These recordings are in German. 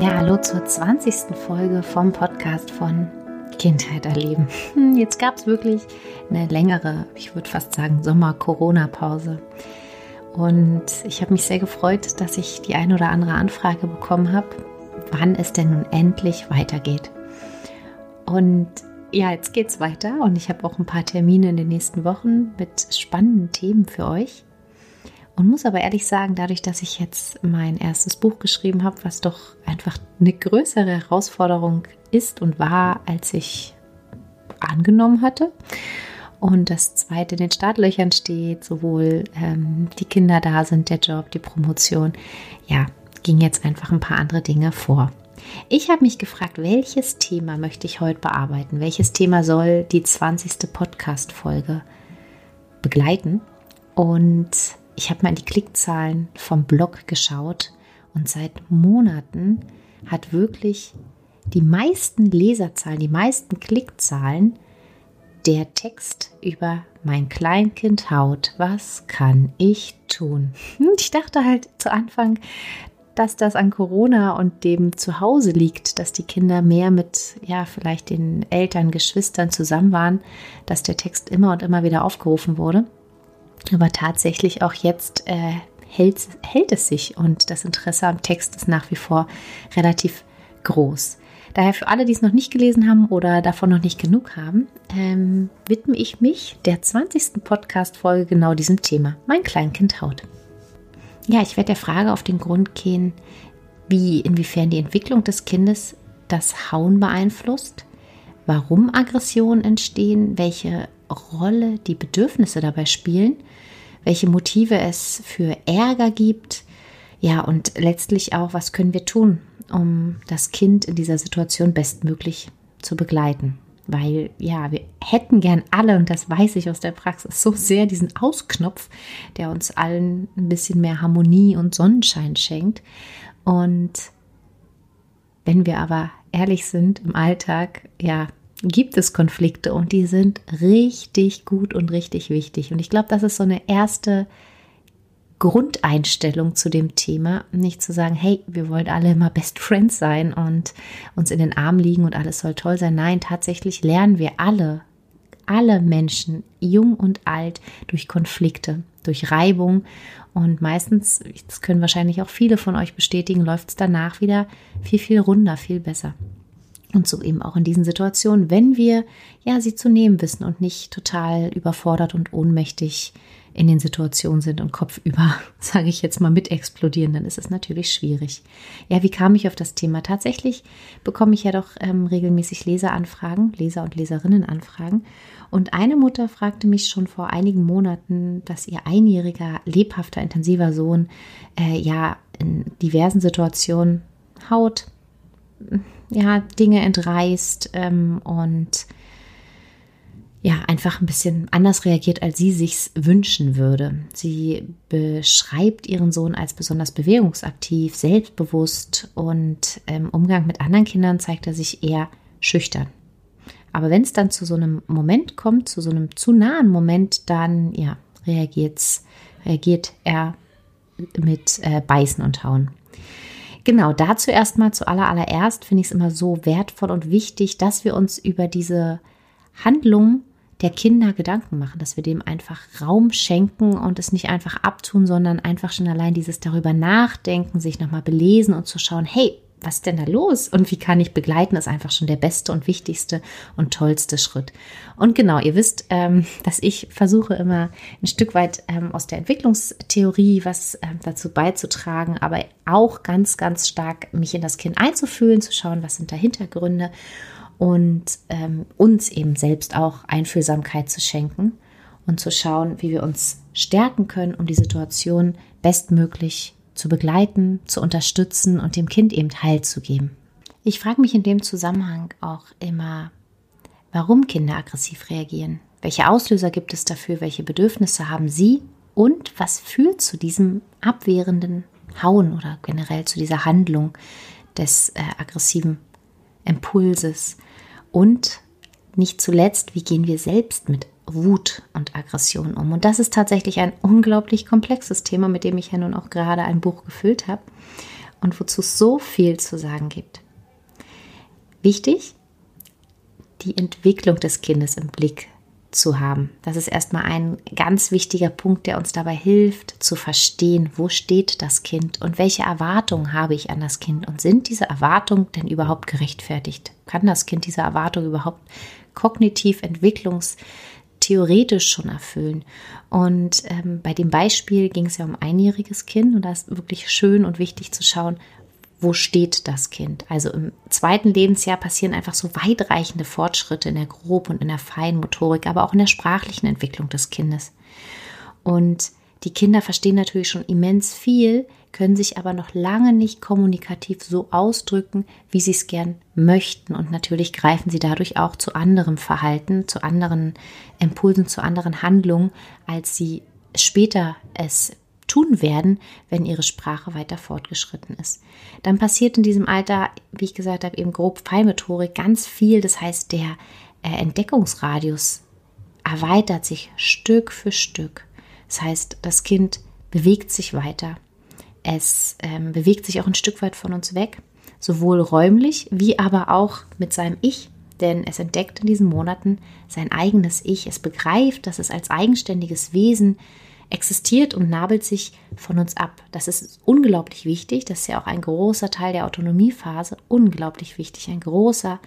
Ja, hallo zur 20. Folge vom Podcast von Kindheit erleben. Hm, jetzt gab es wirklich eine längere, ich würde fast sagen, Sommer-Corona-Pause. Und ich habe mich sehr gefreut, dass ich die ein oder andere Anfrage bekommen habe, wann es denn nun endlich weitergeht. Und ja, jetzt geht's weiter und ich habe auch ein paar Termine in den nächsten Wochen mit spannenden Themen für euch. Und muss aber ehrlich sagen, dadurch, dass ich jetzt mein erstes Buch geschrieben habe, was doch einfach eine größere Herausforderung ist und war, als ich angenommen hatte. Und das zweite in den Startlöchern steht, sowohl ähm, die Kinder da sind, der Job, die Promotion. Ja, ging jetzt einfach ein paar andere Dinge vor. Ich habe mich gefragt, welches Thema möchte ich heute bearbeiten? Welches Thema soll die 20. Podcast-Folge begleiten? Und ich habe mal in die Klickzahlen vom Blog geschaut und seit Monaten hat wirklich die meisten Leserzahlen, die meisten Klickzahlen der Text über mein Kleinkind Haut. Was kann ich tun? Ich dachte halt zu Anfang, dass das an Corona und dem Zuhause liegt, dass die Kinder mehr mit, ja, vielleicht den Eltern, Geschwistern zusammen waren, dass der Text immer und immer wieder aufgerufen wurde. Aber tatsächlich auch jetzt äh, hält, hält es sich und das Interesse am Text ist nach wie vor relativ groß. Daher für alle, die es noch nicht gelesen haben oder davon noch nicht genug haben, ähm, widme ich mich der 20. Podcast-Folge genau diesem Thema. Mein Kleinkind Haut. Ja, ich werde der Frage auf den Grund gehen, wie, inwiefern die Entwicklung des Kindes das Hauen beeinflusst, warum Aggressionen entstehen, welche Rolle die Bedürfnisse dabei spielen, welche Motive es für Ärger gibt, ja, und letztlich auch, was können wir tun, um das Kind in dieser Situation bestmöglich zu begleiten weil ja, wir hätten gern alle, und das weiß ich aus der Praxis, so sehr diesen Ausknopf, der uns allen ein bisschen mehr Harmonie und Sonnenschein schenkt. Und wenn wir aber ehrlich sind im Alltag, ja, gibt es Konflikte und die sind richtig gut und richtig wichtig. Und ich glaube, das ist so eine erste Grundeinstellung zu dem Thema, nicht zu sagen, hey, wir wollen alle immer Best Friends sein und uns in den Arm liegen und alles soll toll sein. Nein, tatsächlich lernen wir alle, alle Menschen, jung und alt, durch Konflikte, durch Reibung und meistens, das können wahrscheinlich auch viele von euch bestätigen, läuft es danach wieder viel, viel runder, viel besser. Und so eben auch in diesen Situationen, wenn wir ja sie zu nehmen wissen und nicht total überfordert und ohnmächtig in den Situationen sind und kopfüber, sage ich jetzt mal, mit explodieren, dann ist es natürlich schwierig. Ja, wie kam ich auf das Thema? Tatsächlich bekomme ich ja doch ähm, regelmäßig Leseranfragen, Leser- und Leserinnenanfragen. Und eine Mutter fragte mich schon vor einigen Monaten, dass ihr einjähriger, lebhafter, intensiver Sohn äh, ja in diversen Situationen haut, ja, Dinge entreißt ähm, und ja, einfach ein bisschen anders reagiert, als sie sich's wünschen würde. Sie beschreibt ihren Sohn als besonders bewegungsaktiv, selbstbewusst und im Umgang mit anderen Kindern zeigt er sich eher schüchtern. Aber wenn es dann zu so einem Moment kommt, zu so einem zu nahen Moment, dann ja, reagiert's, reagiert er mit äh, Beißen und Hauen. Genau, dazu erstmal zu allerallererst finde ich es immer so wertvoll und wichtig, dass wir uns über diese Handlung der Kinder Gedanken machen, dass wir dem einfach Raum schenken und es nicht einfach abtun, sondern einfach schon allein dieses darüber nachdenken, sich nochmal belesen und zu schauen, hey, was ist denn da los und wie kann ich begleiten, ist einfach schon der beste und wichtigste und tollste Schritt. Und genau, ihr wisst, ähm, dass ich versuche immer ein Stück weit ähm, aus der Entwicklungstheorie was ähm, dazu beizutragen, aber auch ganz, ganz stark mich in das Kind einzufühlen, zu schauen, was sind da Hintergründe und uns eben selbst auch Einfühlsamkeit zu schenken und zu schauen, wie wir uns stärken können, um die Situation bestmöglich zu begleiten, zu unterstützen und dem Kind eben Halt zu geben. Ich frage mich in dem Zusammenhang auch immer, warum Kinder aggressiv reagieren. Welche Auslöser gibt es dafür? Welche Bedürfnisse haben sie? Und was führt zu diesem abwehrenden Hauen oder generell zu dieser Handlung des äh, aggressiven Impulses? Und nicht zuletzt, wie gehen wir selbst mit Wut und Aggression um? Und das ist tatsächlich ein unglaublich komplexes Thema, mit dem ich ja nun auch gerade ein Buch gefüllt habe und wozu es so viel zu sagen gibt. Wichtig, die Entwicklung des Kindes im Blick zu haben. Das ist erstmal ein ganz wichtiger Punkt, der uns dabei hilft zu verstehen, wo steht das Kind und welche Erwartungen habe ich an das Kind und sind diese Erwartungen denn überhaupt gerechtfertigt? Kann das Kind diese Erwartung überhaupt kognitiv, entwicklungstheoretisch schon erfüllen? Und ähm, bei dem Beispiel ging es ja um einjähriges Kind und da ist wirklich schön und wichtig zu schauen, wo steht das Kind. Also im zweiten Lebensjahr passieren einfach so weitreichende Fortschritte in der Grob- und in der Feinmotorik, aber auch in der sprachlichen Entwicklung des Kindes. Und die Kinder verstehen natürlich schon immens viel, können sich aber noch lange nicht kommunikativ so ausdrücken, wie sie es gern möchten. Und natürlich greifen sie dadurch auch zu anderem Verhalten, zu anderen Impulsen, zu anderen Handlungen, als sie später es tun werden, wenn ihre Sprache weiter fortgeschritten ist. Dann passiert in diesem Alter, wie ich gesagt habe, eben grob Feinmotorik ganz viel. Das heißt, der äh, Entdeckungsradius erweitert sich Stück für Stück. Das heißt, das Kind bewegt sich weiter. Es ähm, bewegt sich auch ein Stück weit von uns weg, sowohl räumlich wie aber auch mit seinem Ich denn es entdeckt in diesen Monaten sein eigenes Ich. Es begreift, dass es als eigenständiges Wesen existiert und nabelt sich von uns ab. Das ist unglaublich wichtig. Das ist ja auch ein großer Teil der Autonomiephase. Unglaublich wichtig. Ein großer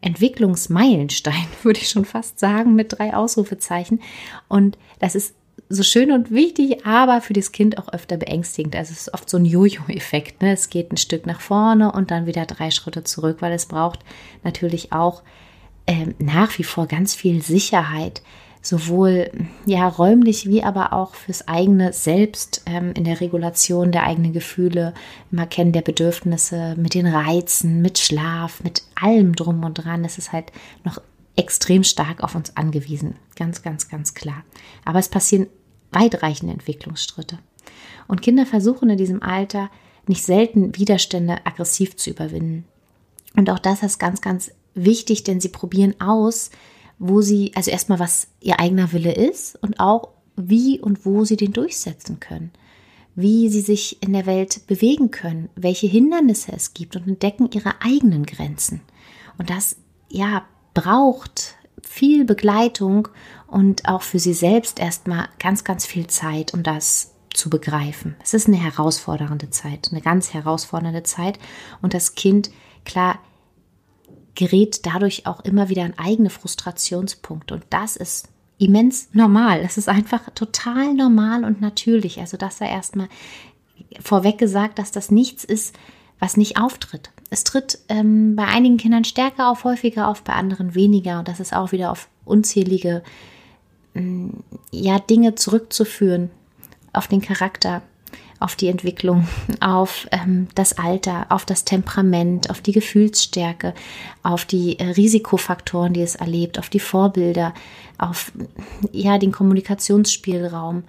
Entwicklungsmeilenstein, würde ich schon fast sagen, mit drei Ausrufezeichen. Und das ist so schön und wichtig, aber für das Kind auch öfter beängstigend. Also es ist oft so ein Jojo-Effekt. Ne? Es geht ein Stück nach vorne und dann wieder drei Schritte zurück, weil es braucht natürlich auch ähm, nach wie vor ganz viel Sicherheit, sowohl ja räumlich wie aber auch fürs eigene Selbst ähm, in der Regulation der eigenen Gefühle, im Erkennen der Bedürfnisse, mit den Reizen, mit Schlaf, mit allem drum und dran. Es ist halt noch extrem stark auf uns angewiesen. Ganz, ganz, ganz klar. Aber es passieren weitreichende Entwicklungsschritte. Und Kinder versuchen in diesem Alter nicht selten Widerstände aggressiv zu überwinden. Und auch das ist ganz, ganz wichtig, denn sie probieren aus, wo sie, also erstmal, was ihr eigener Wille ist und auch wie und wo sie den durchsetzen können, wie sie sich in der Welt bewegen können, welche Hindernisse es gibt und entdecken ihre eigenen Grenzen. Und das, ja, braucht viel Begleitung und auch für sie selbst erstmal ganz, ganz viel Zeit, um das zu begreifen. Es ist eine herausfordernde Zeit, eine ganz herausfordernde Zeit. Und das Kind, klar, gerät dadurch auch immer wieder an eigene Frustrationspunkte. Und das ist immens normal. Das ist einfach total normal und natürlich. Also das sei erstmal vorweg gesagt, dass das nichts ist, was nicht auftritt. Es tritt ähm, bei einigen Kindern stärker auf, häufiger auf, bei anderen weniger. Und das ist auch wieder auf unzählige ähm, ja, Dinge zurückzuführen, auf den Charakter, auf die Entwicklung, auf ähm, das Alter, auf das Temperament, auf die Gefühlsstärke, auf die äh, Risikofaktoren, die es erlebt, auf die Vorbilder, auf ja, den Kommunikationsspielraum.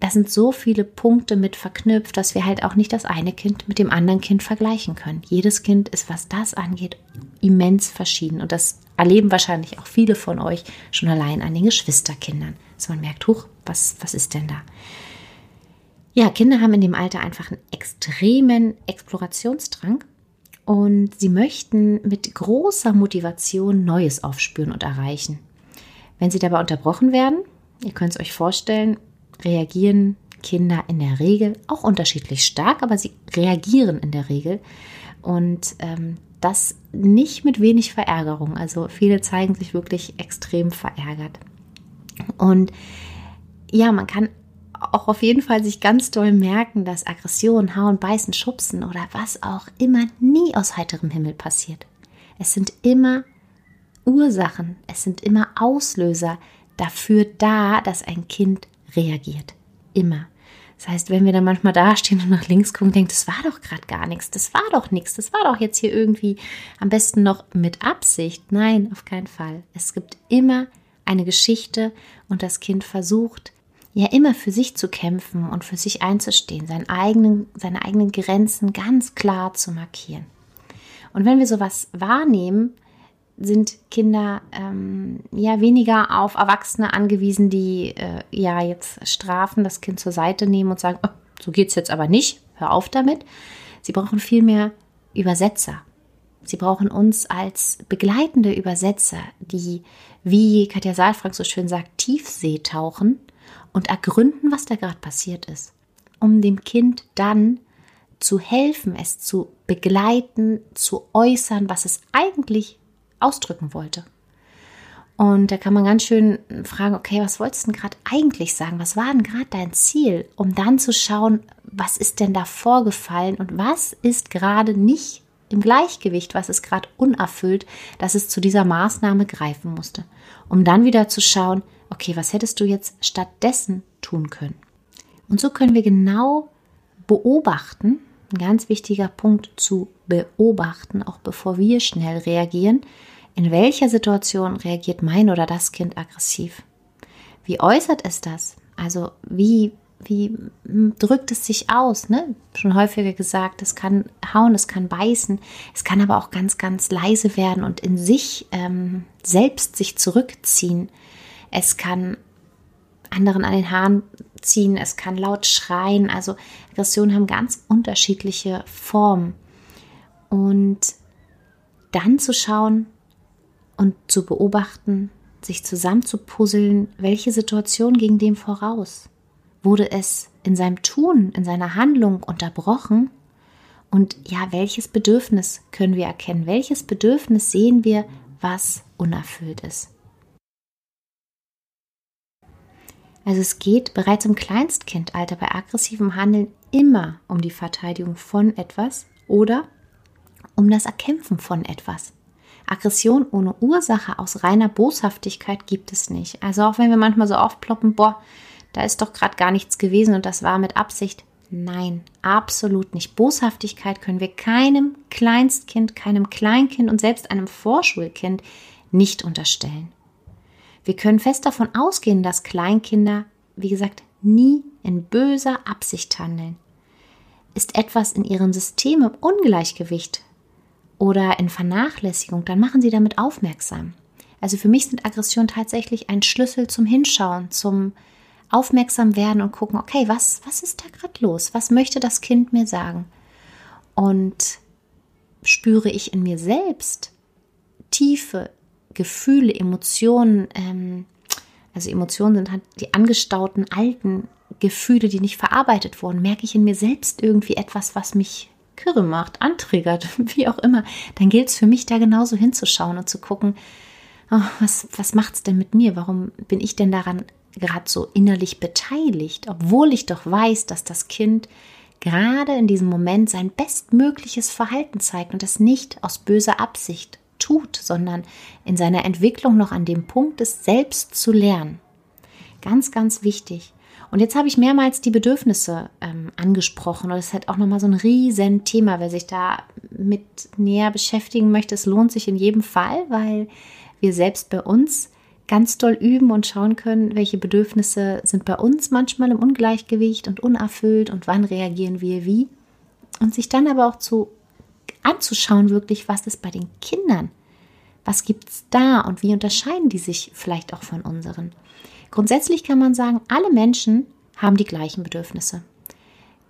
Da sind so viele Punkte mit verknüpft, dass wir halt auch nicht das eine Kind mit dem anderen Kind vergleichen können. Jedes Kind ist, was das angeht, immens verschieden. Und das erleben wahrscheinlich auch viele von euch schon allein an den Geschwisterkindern. Dass man merkt, huch, was, was ist denn da? Ja, Kinder haben in dem Alter einfach einen extremen Explorationsdrang und sie möchten mit großer Motivation Neues aufspüren und erreichen. Wenn sie dabei unterbrochen werden, ihr könnt es euch vorstellen, reagieren Kinder in der Regel auch unterschiedlich stark, aber sie reagieren in der Regel und ähm, das nicht mit wenig Verärgerung. Also viele zeigen sich wirklich extrem verärgert. Und ja, man kann auch auf jeden Fall sich ganz doll merken, dass Aggression, Hauen, Beißen, Schubsen oder was auch immer nie aus heiterem Himmel passiert. Es sind immer Ursachen, es sind immer Auslöser dafür da, dass ein Kind reagiert. Immer. Das heißt, wenn wir dann manchmal dastehen und nach links gucken, denkt, das war doch gerade gar nichts, das war doch nichts, das war doch jetzt hier irgendwie am besten noch mit Absicht. Nein, auf keinen Fall. Es gibt immer eine Geschichte und das Kind versucht ja immer für sich zu kämpfen und für sich einzustehen, seinen eigenen, seine eigenen Grenzen ganz klar zu markieren. Und wenn wir sowas wahrnehmen, sind Kinder ähm, ja weniger auf Erwachsene angewiesen, die äh, ja jetzt strafen, das Kind zur Seite nehmen und sagen, oh, so geht es jetzt aber nicht, hör auf damit. Sie brauchen vielmehr Übersetzer. Sie brauchen uns als begleitende Übersetzer, die, wie Katja Saalfrank so schön sagt, Tiefsee tauchen und ergründen, was da gerade passiert ist, um dem Kind dann zu helfen, es zu begleiten, zu äußern, was es eigentlich ausdrücken wollte. Und da kann man ganz schön fragen, okay, was wolltest du denn gerade eigentlich sagen? Was war denn gerade dein Ziel? Um dann zu schauen, was ist denn da vorgefallen und was ist gerade nicht im Gleichgewicht, was ist gerade unerfüllt, dass es zu dieser Maßnahme greifen musste. Um dann wieder zu schauen, okay, was hättest du jetzt stattdessen tun können? Und so können wir genau beobachten, ein ganz wichtiger Punkt zu beobachten, auch bevor wir schnell reagieren, in welcher Situation reagiert mein oder das Kind aggressiv? Wie äußert es das? Also wie, wie drückt es sich aus? Ne? Schon häufiger gesagt, es kann hauen, es kann beißen, es kann aber auch ganz, ganz leise werden und in sich ähm, selbst sich zurückziehen. Es kann anderen an den Haaren ziehen, es kann laut schreien. Also Aggressionen haben ganz unterschiedliche Formen. Und dann zu schauen, und zu beobachten, sich zusammenzupuzzeln, welche Situation ging dem voraus? Wurde es in seinem Tun, in seiner Handlung unterbrochen? Und ja, welches Bedürfnis können wir erkennen? Welches Bedürfnis sehen wir, was unerfüllt ist? Also es geht bereits im Kleinstkindalter bei aggressivem Handeln immer um die Verteidigung von etwas oder um das Erkämpfen von etwas. Aggression ohne Ursache aus reiner Boshaftigkeit gibt es nicht. Also auch wenn wir manchmal so aufploppen, boah, da ist doch gerade gar nichts gewesen und das war mit Absicht. Nein, absolut nicht. Boshaftigkeit können wir keinem Kleinstkind, keinem Kleinkind und selbst einem Vorschulkind nicht unterstellen. Wir können fest davon ausgehen, dass Kleinkinder, wie gesagt, nie in böser Absicht handeln. Ist etwas in ihrem System im Ungleichgewicht, oder in Vernachlässigung, dann machen sie damit aufmerksam. Also für mich sind Aggressionen tatsächlich ein Schlüssel zum Hinschauen, zum aufmerksam werden und gucken, okay, was, was ist da gerade los? Was möchte das Kind mir sagen? Und spüre ich in mir selbst tiefe Gefühle, Emotionen, ähm, also Emotionen sind halt die angestauten alten Gefühle, die nicht verarbeitet wurden, merke ich in mir selbst irgendwie etwas, was mich kirre macht, antriggert, wie auch immer, dann gilt es für mich da genauso hinzuschauen und zu gucken, oh, was, was macht es denn mit mir? Warum bin ich denn daran gerade so innerlich beteiligt, obwohl ich doch weiß, dass das Kind gerade in diesem Moment sein bestmögliches Verhalten zeigt und das nicht aus böser Absicht tut, sondern in seiner Entwicklung noch an dem Punkt ist, selbst zu lernen. Ganz, ganz wichtig. Und jetzt habe ich mehrmals die Bedürfnisse ähm, angesprochen und das ist halt auch nochmal so ein riesen Thema, wer sich da mit näher beschäftigen möchte. Es lohnt sich in jedem Fall, weil wir selbst bei uns ganz doll üben und schauen können, welche Bedürfnisse sind bei uns manchmal im Ungleichgewicht und unerfüllt und wann reagieren wir wie. Und sich dann aber auch zu anzuschauen, wirklich, was ist bei den Kindern? Was gibt es da und wie unterscheiden die sich vielleicht auch von unseren? Grundsätzlich kann man sagen, alle Menschen haben die gleichen Bedürfnisse.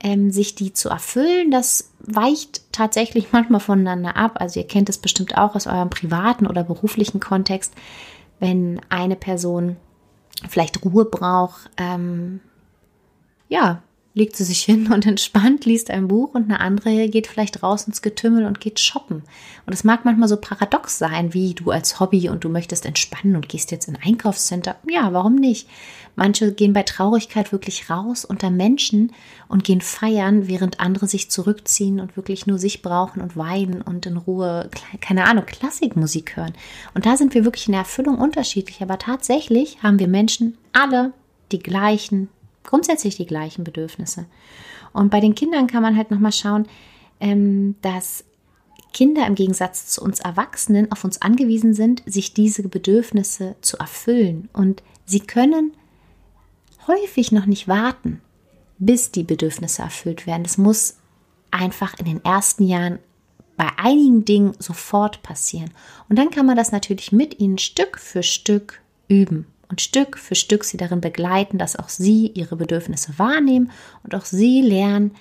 Ähm, sich die zu erfüllen, das weicht tatsächlich manchmal voneinander ab. Also ihr kennt es bestimmt auch aus eurem privaten oder beruflichen Kontext, wenn eine Person vielleicht Ruhe braucht, ähm, ja, legt sie sich hin und entspannt, liest ein Buch und eine andere geht vielleicht raus ins Getümmel und geht shoppen. Und es mag manchmal so paradox sein, wie du als Hobby und du möchtest entspannen und gehst jetzt in ein Einkaufscenter. Ja, warum nicht? Manche gehen bei Traurigkeit wirklich raus unter Menschen und gehen feiern, während andere sich zurückziehen und wirklich nur sich brauchen und weinen und in Ruhe, keine Ahnung, Klassikmusik hören. Und da sind wir wirklich in der Erfüllung unterschiedlich. Aber tatsächlich haben wir Menschen alle die gleichen grundsätzlich die gleichen Bedürfnisse. Und bei den Kindern kann man halt nochmal schauen, ähm, dass Kinder im Gegensatz zu uns Erwachsenen auf uns angewiesen sind, sich diese Bedürfnisse zu erfüllen. Und sie können häufig noch nicht warten, bis die Bedürfnisse erfüllt werden. Das muss einfach in den ersten Jahren bei einigen Dingen sofort passieren. Und dann kann man das natürlich mit ihnen Stück für Stück üben und Stück für Stück sie darin begleiten, dass auch sie ihre Bedürfnisse wahrnehmen und auch sie lernen,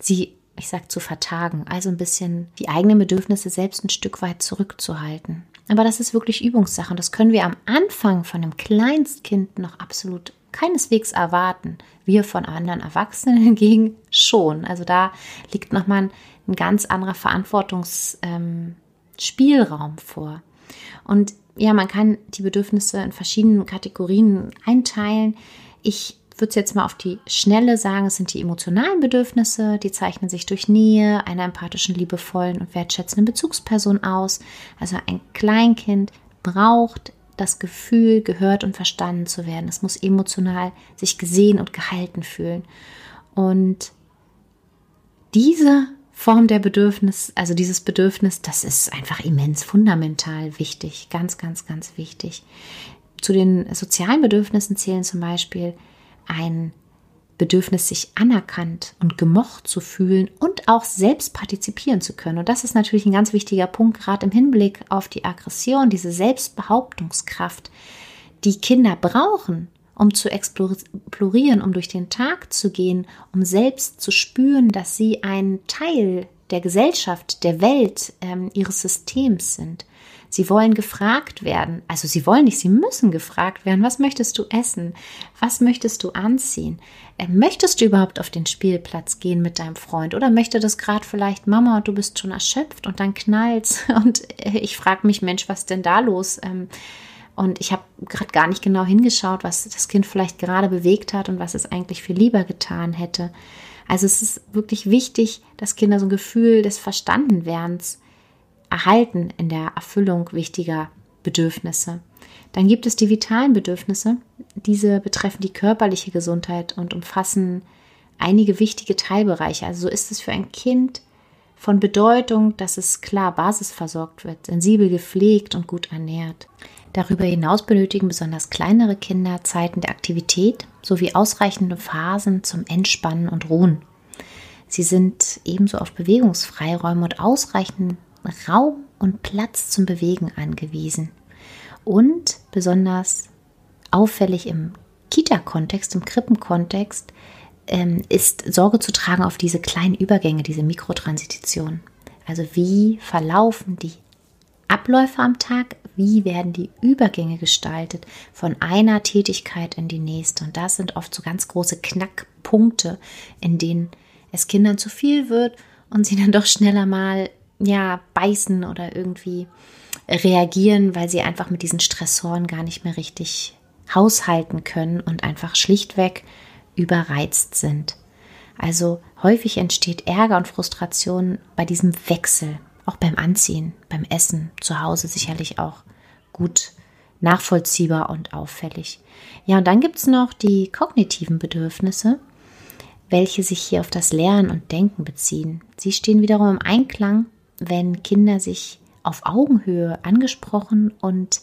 sie, ich sag, zu vertagen, also ein bisschen die eigenen Bedürfnisse selbst ein Stück weit zurückzuhalten. Aber das ist wirklich Übungssache und das können wir am Anfang von einem Kleinstkind noch absolut keineswegs erwarten. Wir von anderen Erwachsenen hingegen schon. Also da liegt nochmal ein, ein ganz anderer Verantwortungsspielraum ähm, vor. Und ja, man kann die Bedürfnisse in verschiedenen Kategorien einteilen. Ich würde es jetzt mal auf die Schnelle sagen, es sind die emotionalen Bedürfnisse, die zeichnen sich durch Nähe, einer empathischen, liebevollen und wertschätzenden Bezugsperson aus. Also ein Kleinkind braucht das Gefühl, gehört und verstanden zu werden. Es muss emotional sich gesehen und gehalten fühlen. Und diese Form der Bedürfnis, also dieses Bedürfnis, das ist einfach immens fundamental wichtig, ganz, ganz, ganz wichtig. Zu den sozialen Bedürfnissen zählen zum Beispiel ein Bedürfnis, sich anerkannt und gemocht zu fühlen und auch selbst partizipieren zu können. Und das ist natürlich ein ganz wichtiger Punkt, gerade im Hinblick auf die Aggression, diese Selbstbehauptungskraft, die Kinder brauchen, um zu explorieren, um durch den Tag zu gehen, um selbst zu spüren, dass sie ein Teil der Gesellschaft, der Welt, ähm, ihres Systems sind. Sie wollen gefragt werden, also sie wollen nicht, sie müssen gefragt werden, was möchtest du essen? Was möchtest du anziehen? Äh, möchtest du überhaupt auf den Spielplatz gehen mit deinem Freund? Oder möchte das gerade vielleicht Mama und du bist schon erschöpft und dann knallt's und äh, ich frage mich, Mensch, was denn da los? Ähm, und ich habe gerade gar nicht genau hingeschaut, was das Kind vielleicht gerade bewegt hat und was es eigentlich viel lieber getan hätte. Also es ist wirklich wichtig, dass Kinder so ein Gefühl des Verstandenwerdens erhalten in der Erfüllung wichtiger Bedürfnisse. Dann gibt es die vitalen Bedürfnisse. Diese betreffen die körperliche Gesundheit und umfassen einige wichtige Teilbereiche. Also so ist es für ein Kind von Bedeutung, dass es klar basisversorgt wird, sensibel gepflegt und gut ernährt. Darüber hinaus benötigen besonders kleinere Kinder Zeiten der Aktivität sowie ausreichende Phasen zum Entspannen und Ruhen. Sie sind ebenso auf Bewegungsfreiräume und ausreichenden Raum und Platz zum Bewegen angewiesen. Und besonders auffällig im Kita-Kontext, im Krippenkontext, ähm, ist Sorge zu tragen auf diese kleinen Übergänge, diese Mikrotransition. Also wie verlaufen die Abläufe am Tag, wie werden die Übergänge gestaltet von einer Tätigkeit in die nächste. Und das sind oft so ganz große Knackpunkte, in denen es Kindern zu viel wird und sie dann doch schneller mal ja beißen oder irgendwie reagieren, weil sie einfach mit diesen Stressoren gar nicht mehr richtig haushalten können und einfach schlichtweg überreizt sind. Also häufig entsteht Ärger und Frustration bei diesem Wechsel auch beim Anziehen, beim Essen, zu Hause sicherlich auch gut nachvollziehbar und auffällig. Ja, und dann gibt es noch die kognitiven Bedürfnisse, welche sich hier auf das Lernen und Denken beziehen. Sie stehen wiederum im Einklang, wenn Kinder sich auf Augenhöhe angesprochen und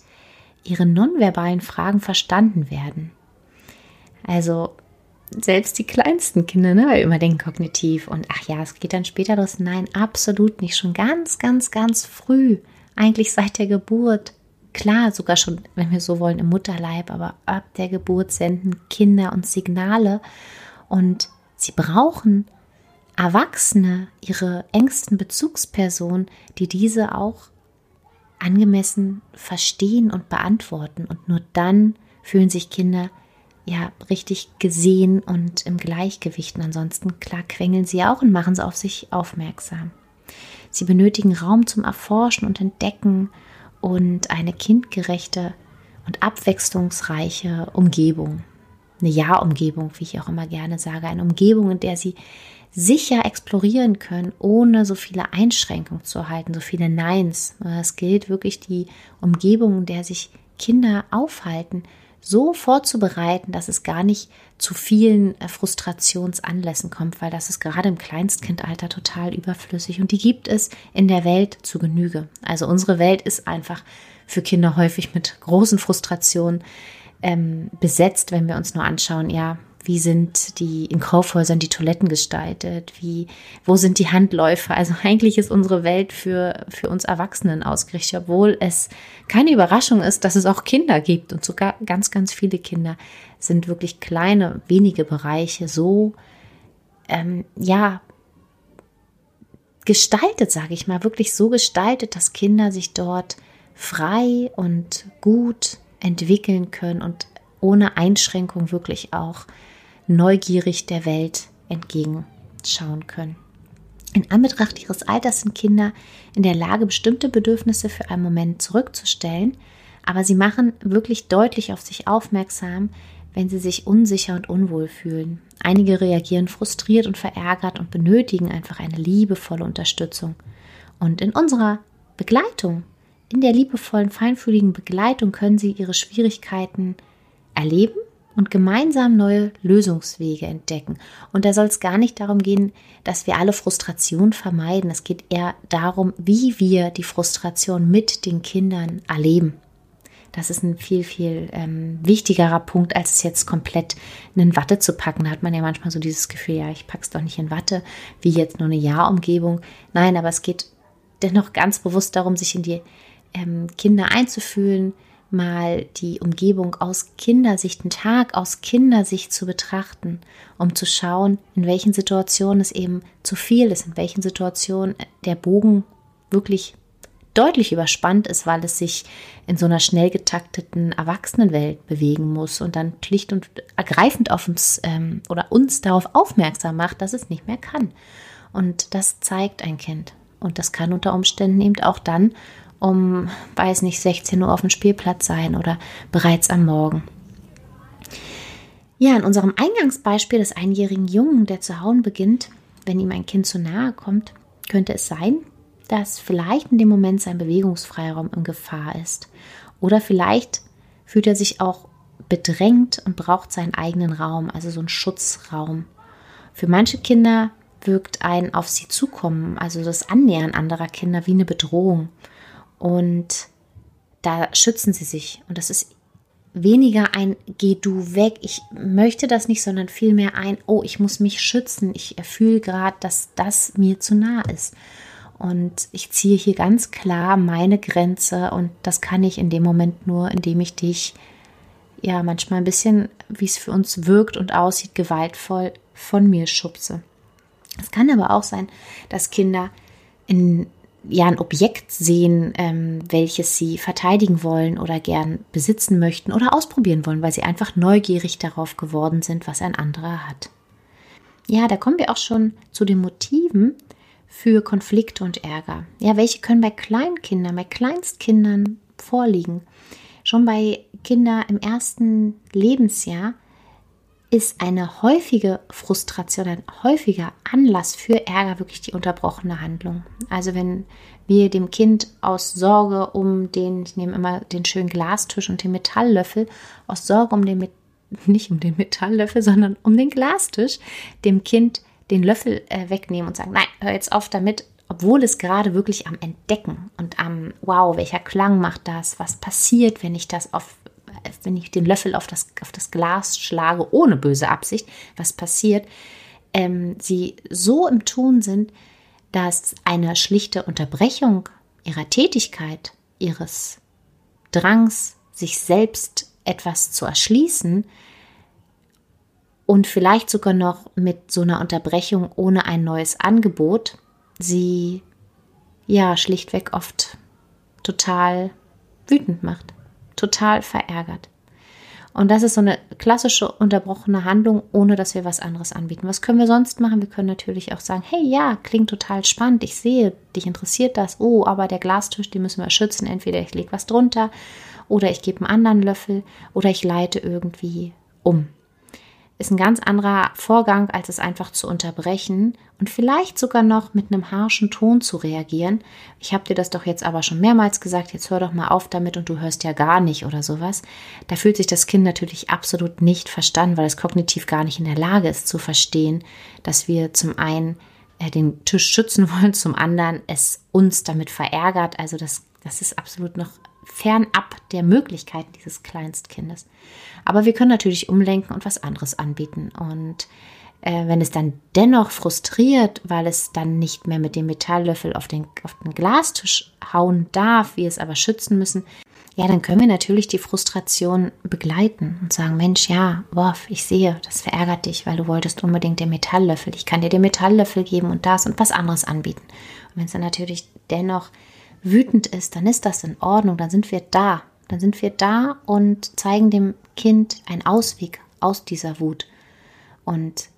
ihre nonverbalen Fragen verstanden werden. Also selbst die kleinsten Kinder, ne, weil immer denken kognitiv und ach ja, es geht dann später los. Nein, absolut nicht. Schon ganz, ganz, ganz früh, eigentlich seit der Geburt. Klar, sogar schon, wenn wir so wollen, im Mutterleib, aber ab der Geburt senden Kinder uns Signale und sie brauchen Erwachsene, ihre engsten Bezugspersonen, die diese auch angemessen verstehen und beantworten. Und nur dann fühlen sich Kinder ja richtig gesehen und im Gleichgewicht. Und ansonsten, klar, quengeln sie auch und machen sie auf sich aufmerksam. Sie benötigen Raum zum Erforschen und Entdecken und eine kindgerechte und abwechslungsreiche Umgebung. Eine Ja-Umgebung, wie ich auch immer gerne sage. Eine Umgebung, in der sie sicher explorieren können, ohne so viele Einschränkungen zu erhalten, so viele Neins. Es gilt wirklich die Umgebung, in der sich Kinder aufhalten, so vorzubereiten, dass es gar nicht zu vielen äh, Frustrationsanlässen kommt, weil das ist gerade im Kleinstkindalter total überflüssig und die gibt es in der Welt zu Genüge. Also unsere Welt ist einfach für Kinder häufig mit großen Frustrationen ähm, besetzt, wenn wir uns nur anschauen, ja, wie sind die in Kaufhäusern die Toiletten gestaltet? Wie, wo sind die Handläufe? Also eigentlich ist unsere Welt für, für uns Erwachsenen ausgerichtet, obwohl es keine Überraschung ist, dass es auch Kinder gibt. Und sogar ganz, ganz viele Kinder sind wirklich kleine, wenige Bereiche so, ähm, ja, gestaltet, sage ich mal, wirklich so gestaltet, dass Kinder sich dort frei und gut entwickeln können und ohne Einschränkung wirklich auch neugierig der Welt entgegenschauen können. In Anbetracht ihres Alters sind Kinder in der Lage, bestimmte Bedürfnisse für einen Moment zurückzustellen, aber sie machen wirklich deutlich auf sich aufmerksam, wenn sie sich unsicher und unwohl fühlen. Einige reagieren frustriert und verärgert und benötigen einfach eine liebevolle Unterstützung. Und in unserer Begleitung, in der liebevollen, feinfühligen Begleitung können sie ihre Schwierigkeiten erleben und gemeinsam neue Lösungswege entdecken. Und da soll es gar nicht darum gehen, dass wir alle Frustration vermeiden. Es geht eher darum, wie wir die Frustration mit den Kindern erleben. Das ist ein viel, viel ähm, wichtigerer Punkt, als es jetzt komplett in Watte zu packen. Da hat man ja manchmal so dieses Gefühl, ja, ich pack's doch nicht in Watte, wie jetzt nur eine Ja-Umgebung. Nein, aber es geht dennoch ganz bewusst darum, sich in die ähm, Kinder einzufühlen, mal die Umgebung aus Kindersicht, einen Tag aus Kindersicht zu betrachten, um zu schauen, in welchen Situationen es eben zu viel ist, in welchen Situationen der Bogen wirklich deutlich überspannt ist, weil es sich in so einer schnell getakteten Erwachsenenwelt bewegen muss und dann schlicht und ergreifend auf uns ähm, oder uns darauf aufmerksam macht, dass es nicht mehr kann. Und das zeigt ein Kind. Und das kann unter Umständen eben auch dann um, weiß nicht, 16 Uhr auf dem Spielplatz sein oder bereits am Morgen. Ja, in unserem Eingangsbeispiel des einjährigen Jungen, der zu hauen beginnt, wenn ihm ein Kind zu nahe kommt, könnte es sein, dass vielleicht in dem Moment sein Bewegungsfreiraum in Gefahr ist. Oder vielleicht fühlt er sich auch bedrängt und braucht seinen eigenen Raum, also so einen Schutzraum. Für manche Kinder wirkt ein auf sie zukommen, also das Annähern anderer Kinder wie eine Bedrohung. Und da schützen sie sich. Und das ist weniger ein Geh du weg, ich möchte das nicht, sondern vielmehr ein Oh, ich muss mich schützen. Ich fühle gerade, dass das mir zu nah ist. Und ich ziehe hier ganz klar meine Grenze und das kann ich in dem Moment nur, indem ich dich ja manchmal ein bisschen, wie es für uns wirkt und aussieht, gewaltvoll von mir schubse. Es kann aber auch sein, dass Kinder in ja ein Objekt sehen, ähm, welches sie verteidigen wollen oder gern besitzen möchten oder ausprobieren wollen, weil sie einfach neugierig darauf geworden sind, was ein anderer hat. Ja, da kommen wir auch schon zu den Motiven für Konflikte und Ärger. Ja, welche können bei Kleinkindern, bei Kleinstkindern vorliegen? Schon bei Kindern im ersten Lebensjahr ist eine häufige Frustration, ein häufiger Anlass für Ärger wirklich die unterbrochene Handlung. Also wenn wir dem Kind aus Sorge um den, ich nehme immer den schönen Glastisch und den Metalllöffel, aus Sorge um den, nicht um den Metalllöffel, sondern um den Glastisch, dem Kind den Löffel äh, wegnehmen und sagen, nein, hör jetzt auf damit, obwohl es gerade wirklich am Entdecken und am, wow, welcher Klang macht das, was passiert, wenn ich das auf wenn ich den Löffel auf das, auf das Glas schlage, ohne böse Absicht, was passiert, ähm, sie so im Tun sind, dass eine schlichte Unterbrechung ihrer Tätigkeit, ihres Drangs, sich selbst etwas zu erschließen und vielleicht sogar noch mit so einer Unterbrechung ohne ein neues Angebot, sie ja schlichtweg oft total wütend macht total verärgert. Und das ist so eine klassische unterbrochene Handlung, ohne dass wir was anderes anbieten. Was können wir sonst machen? Wir können natürlich auch sagen, hey ja, klingt total spannend, ich sehe, dich interessiert das. Oh, aber der Glastisch, den müssen wir schützen. Entweder ich lege was drunter oder ich gebe einen anderen Löffel oder ich leite irgendwie um. Ist ein ganz anderer Vorgang, als es einfach zu unterbrechen und vielleicht sogar noch mit einem harschen Ton zu reagieren. Ich habe dir das doch jetzt aber schon mehrmals gesagt, jetzt hör doch mal auf damit und du hörst ja gar nicht oder sowas. Da fühlt sich das Kind natürlich absolut nicht verstanden, weil es kognitiv gar nicht in der Lage ist zu verstehen, dass wir zum einen äh, den Tisch schützen wollen, zum anderen es uns damit verärgert. Also das, das ist absolut noch fernab der Möglichkeiten dieses Kleinstkindes. Aber wir können natürlich umlenken und was anderes anbieten. Und äh, wenn es dann dennoch frustriert, weil es dann nicht mehr mit dem Metalllöffel auf den, auf den Glastisch hauen darf, wir es aber schützen müssen, ja, dann können wir natürlich die Frustration begleiten und sagen, Mensch, ja, Worf, ich sehe, das verärgert dich, weil du wolltest unbedingt den Metalllöffel. Ich kann dir den Metalllöffel geben und das und was anderes anbieten. Und wenn es dann natürlich dennoch wütend ist, dann ist das in Ordnung, dann sind wir da. Dann sind wir da und zeigen dem Kind einen Ausweg aus dieser Wut und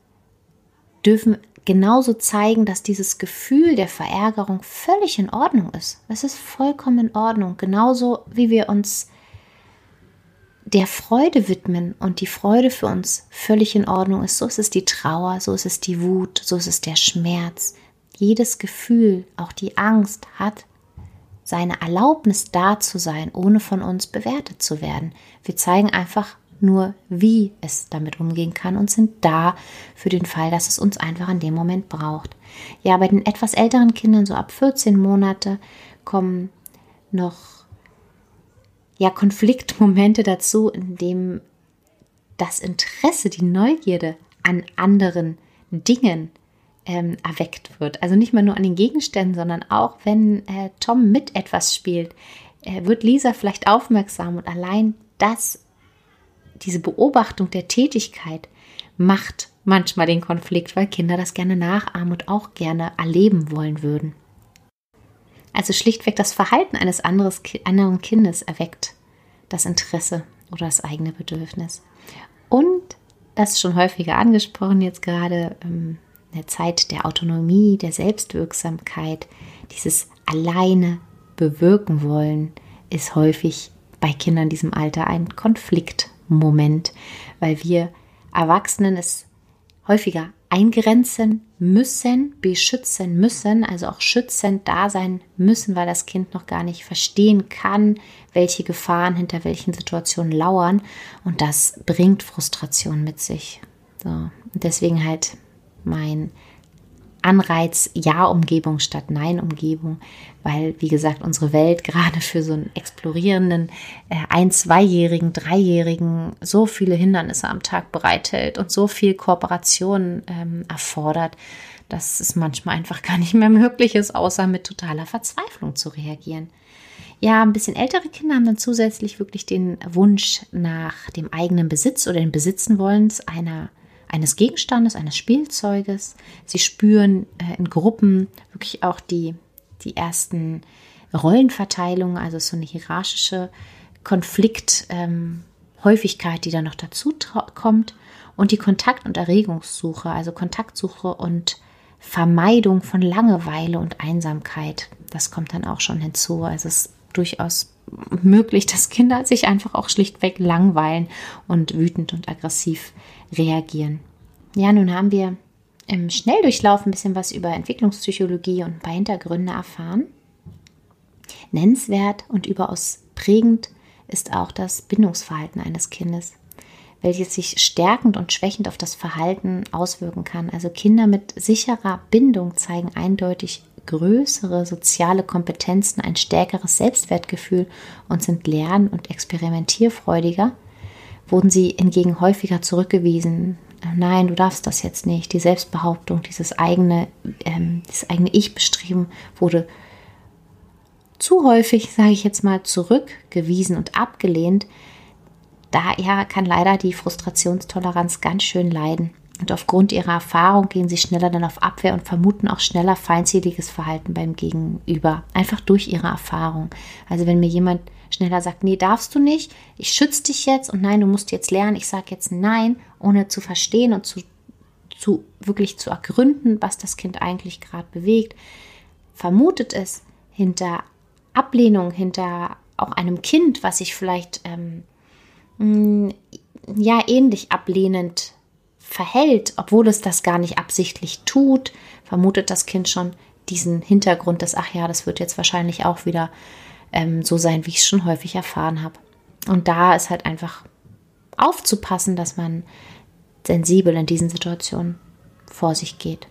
dürfen genauso zeigen, dass dieses Gefühl der Verärgerung völlig in Ordnung ist. Es ist vollkommen in Ordnung, genauso wie wir uns der Freude widmen und die Freude für uns völlig in Ordnung ist. So ist es die Trauer, so ist es die Wut, so ist es der Schmerz. Jedes Gefühl, auch die Angst, hat seine Erlaubnis da zu sein, ohne von uns bewertet zu werden. Wir zeigen einfach nur, wie es damit umgehen kann und sind da für den Fall, dass es uns einfach in dem Moment braucht. Ja, bei den etwas älteren Kindern, so ab 14 Monate, kommen noch ja, Konfliktmomente dazu, in dem das Interesse, die Neugierde an anderen Dingen ähm, erweckt wird. Also nicht mal nur an den Gegenständen, sondern auch wenn äh, Tom mit etwas spielt, äh, wird Lisa vielleicht aufmerksam und allein das, diese Beobachtung der Tätigkeit macht manchmal den Konflikt, weil Kinder das gerne nachahmen und auch gerne erleben wollen würden. Also schlichtweg das Verhalten eines anderes, anderen Kindes erweckt das Interesse oder das eigene Bedürfnis. Und das ist schon häufiger angesprochen, jetzt gerade ähm, der Zeit der Autonomie, der Selbstwirksamkeit, dieses alleine bewirken wollen, ist häufig bei Kindern in diesem Alter ein Konfliktmoment, weil wir Erwachsenen es häufiger eingrenzen müssen, beschützen müssen, also auch schützend da sein müssen, weil das Kind noch gar nicht verstehen kann, welche Gefahren hinter welchen Situationen lauern. Und das bringt Frustration mit sich. So. Und deswegen halt mein Anreiz Ja-Umgebung statt Nein-Umgebung, weil, wie gesagt, unsere Welt gerade für so einen explorierenden äh, ein-, zweijährigen, dreijährigen so viele Hindernisse am Tag bereithält und so viel Kooperation ähm, erfordert, dass es manchmal einfach gar nicht mehr möglich ist, außer mit totaler Verzweiflung zu reagieren. Ja, ein bisschen ältere Kinder haben dann zusätzlich wirklich den Wunsch nach dem eigenen Besitz oder den Besitzen wollens einer eines Gegenstandes, eines Spielzeuges. Sie spüren äh, in Gruppen wirklich auch die, die ersten Rollenverteilungen, also so eine hierarchische Konflikthäufigkeit, ähm, die dann noch dazu kommt. Und die Kontakt- und Erregungssuche, also Kontaktsuche und Vermeidung von Langeweile und Einsamkeit. Das kommt dann auch schon hinzu. Also es ist durchaus möglich, dass Kinder sich einfach auch schlichtweg langweilen und wütend und aggressiv reagieren. Ja, nun haben wir im Schnelldurchlauf ein bisschen was über Entwicklungspsychologie und ein paar Hintergründe erfahren. Nennenswert und überaus prägend ist auch das Bindungsverhalten eines Kindes, welches sich stärkend und schwächend auf das Verhalten auswirken kann. Also Kinder mit sicherer Bindung zeigen eindeutig größere soziale Kompetenzen, ein stärkeres Selbstwertgefühl und sind lern- und experimentierfreudiger wurden sie hingegen häufiger zurückgewiesen. Nein, du darfst das jetzt nicht. Die Selbstbehauptung, dieses eigene, ähm, dieses eigene Ich-Bestreben wurde zu häufig, sage ich jetzt mal, zurückgewiesen und abgelehnt. Daher kann leider die Frustrationstoleranz ganz schön leiden. Und aufgrund ihrer Erfahrung gehen sie schneller dann auf Abwehr und vermuten auch schneller feindseliges Verhalten beim Gegenüber. Einfach durch ihre Erfahrung. Also wenn mir jemand schneller sagt, nee, darfst du nicht, ich schütze dich jetzt und nein, du musst jetzt lernen, ich sage jetzt nein, ohne zu verstehen und zu, zu wirklich zu ergründen, was das Kind eigentlich gerade bewegt, vermutet es hinter Ablehnung, hinter auch einem Kind, was sich vielleicht ähm, ja ähnlich ablehnend verhält, obwohl es das gar nicht absichtlich tut, vermutet das Kind schon diesen Hintergrund des, ach ja, das wird jetzt wahrscheinlich auch wieder ähm, so sein, wie ich es schon häufig erfahren habe. Und da ist halt einfach aufzupassen, dass man sensibel in diesen Situationen vor sich geht.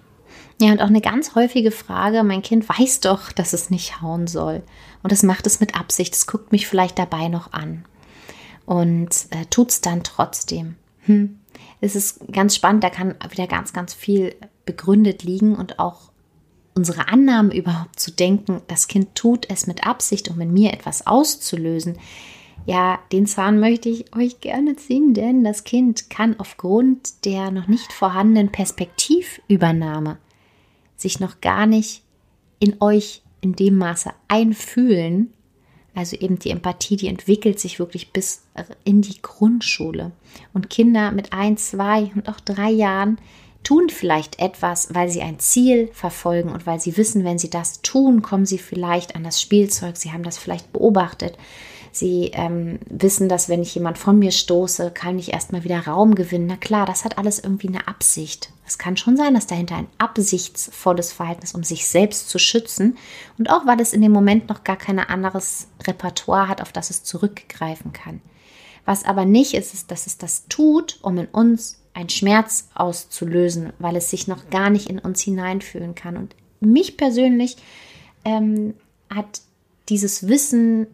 Ja, und auch eine ganz häufige Frage, mein Kind weiß doch, dass es nicht hauen soll. Und es macht es mit Absicht, es guckt mich vielleicht dabei noch an. Und äh, tut es dann trotzdem. Hm. Es ist ganz spannend, da kann wieder ganz, ganz viel begründet liegen und auch unsere Annahmen überhaupt zu denken, das Kind tut es mit Absicht, um in mir etwas auszulösen. Ja, den Zahn möchte ich euch gerne ziehen, denn das Kind kann aufgrund der noch nicht vorhandenen Perspektivübernahme sich noch gar nicht in euch in dem Maße einfühlen. Also eben die Empathie, die entwickelt sich wirklich bis in die Grundschule. Und Kinder mit ein, zwei und auch drei Jahren tun vielleicht etwas, weil sie ein Ziel verfolgen und weil sie wissen, wenn sie das tun, kommen sie vielleicht an das Spielzeug. Sie haben das vielleicht beobachtet. Sie ähm, wissen, dass wenn ich jemand von mir stoße, kann ich erstmal wieder Raum gewinnen. Na klar, das hat alles irgendwie eine Absicht. Es kann schon sein, dass dahinter ein absichtsvolles Verhalten ist, um sich selbst zu schützen. Und auch weil es in dem Moment noch gar kein anderes Repertoire hat, auf das es zurückgreifen kann. Was aber nicht ist, ist, dass es das tut, um in uns einen Schmerz auszulösen, weil es sich noch gar nicht in uns hineinfühlen kann. Und mich persönlich ähm, hat dieses Wissen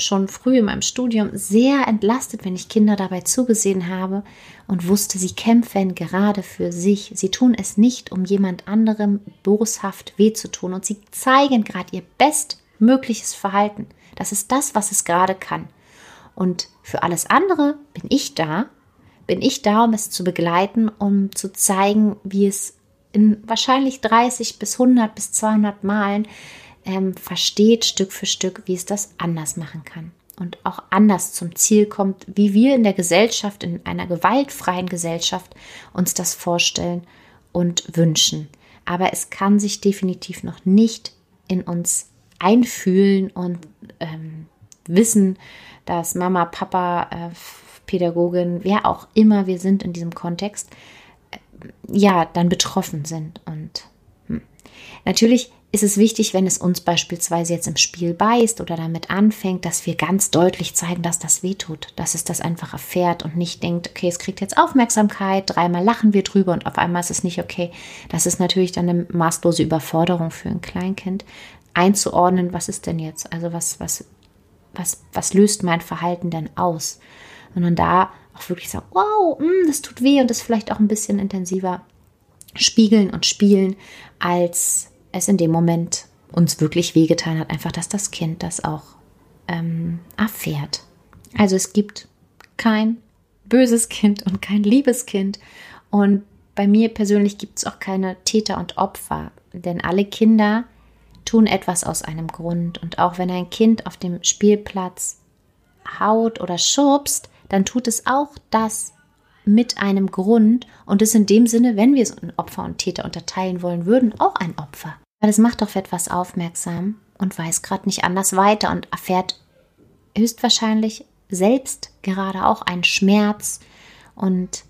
schon früh in meinem Studium sehr entlastet, wenn ich Kinder dabei zugesehen habe und wusste, sie kämpfen gerade für sich. Sie tun es nicht, um jemand anderem boshaft weh zu tun und sie zeigen gerade ihr bestmögliches Verhalten. Das ist das, was es gerade kann. Und für alles andere bin ich da bin ich da, um es zu begleiten, um zu zeigen, wie es in wahrscheinlich 30 bis 100 bis 200 Malen ähm, versteht, Stück für Stück, wie es das anders machen kann und auch anders zum Ziel kommt, wie wir in der Gesellschaft, in einer gewaltfreien Gesellschaft uns das vorstellen und wünschen. Aber es kann sich definitiv noch nicht in uns einfühlen und ähm, wissen, dass Mama, Papa, äh, Pädagogin, wer auch immer wir sind in diesem Kontext, äh, ja, dann betroffen sind. Und hm. natürlich ist es wichtig, wenn es uns beispielsweise jetzt im Spiel beißt oder damit anfängt, dass wir ganz deutlich zeigen, dass das wehtut, dass es das einfach erfährt und nicht denkt, okay, es kriegt jetzt Aufmerksamkeit, dreimal lachen wir drüber und auf einmal ist es nicht okay. Das ist natürlich dann eine maßlose Überforderung für ein Kleinkind, einzuordnen, was ist denn jetzt, also was, was, was, was löst mein Verhalten denn aus? sondern da auch wirklich sagen, wow, mh, mm, das tut weh und das vielleicht auch ein bisschen intensiver spiegeln und spielen, als es in dem Moment uns wirklich wehgetan hat, einfach, dass das Kind das auch ähm, erfährt. Also es gibt kein böses Kind und kein liebes Kind. Und bei mir persönlich gibt es auch keine Täter und Opfer, denn alle Kinder tun etwas aus einem Grund. Und auch wenn ein Kind auf dem Spielplatz haut oder schubst, dann tut es auch das mit einem Grund und ist in dem Sinne, wenn wir es in Opfer und Täter unterteilen wollen würden, auch ein Opfer. Weil es macht auf etwas aufmerksam und weiß gerade nicht anders weiter und erfährt höchstwahrscheinlich selbst gerade auch einen Schmerz und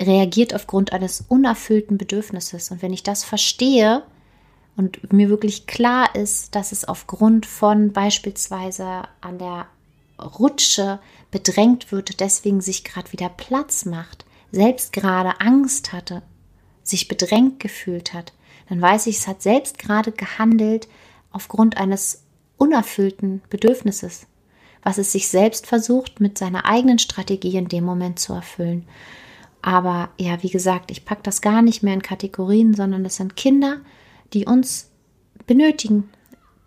reagiert aufgrund eines unerfüllten Bedürfnisses. Und wenn ich das verstehe und mir wirklich klar ist, dass es aufgrund von beispielsweise an der Rutsche bedrängt wird, deswegen sich gerade wieder Platz macht, selbst gerade Angst hatte, sich bedrängt gefühlt hat, dann weiß ich, es hat selbst gerade gehandelt aufgrund eines unerfüllten Bedürfnisses, was es sich selbst versucht, mit seiner eigenen Strategie in dem Moment zu erfüllen. Aber ja, wie gesagt, ich packe das gar nicht mehr in Kategorien, sondern es sind Kinder, die uns benötigen,